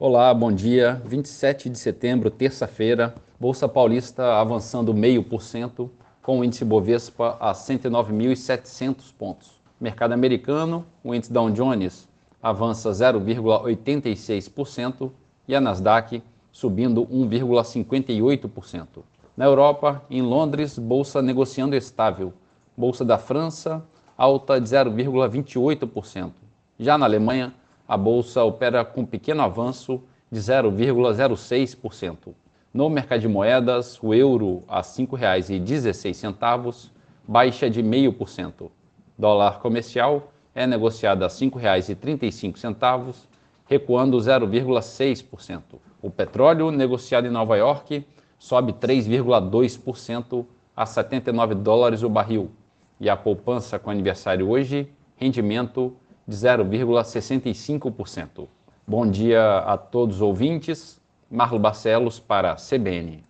Olá, bom dia. 27 de setembro, terça-feira, Bolsa Paulista avançando 0,5%, com o índice Bovespa a 109.700 pontos. Mercado americano, o índice Dow Jones avança 0,86% e a Nasdaq subindo 1,58%. Na Europa, em Londres, bolsa negociando estável. Bolsa da França, alta de 0,28%. Já na Alemanha, a bolsa opera com pequeno avanço de 0,06%. No mercado de moedas, o euro a R$ 5,16, baixa de 0,5%. Dólar comercial é negociado a R$ 5,35, recuando 0,6%. O petróleo negociado em Nova York sobe 3,2% a 79 dólares o barril. E a poupança com aniversário hoje, rendimento de 0,65%. Bom dia a todos os ouvintes. Marlo Barcelos para CBN.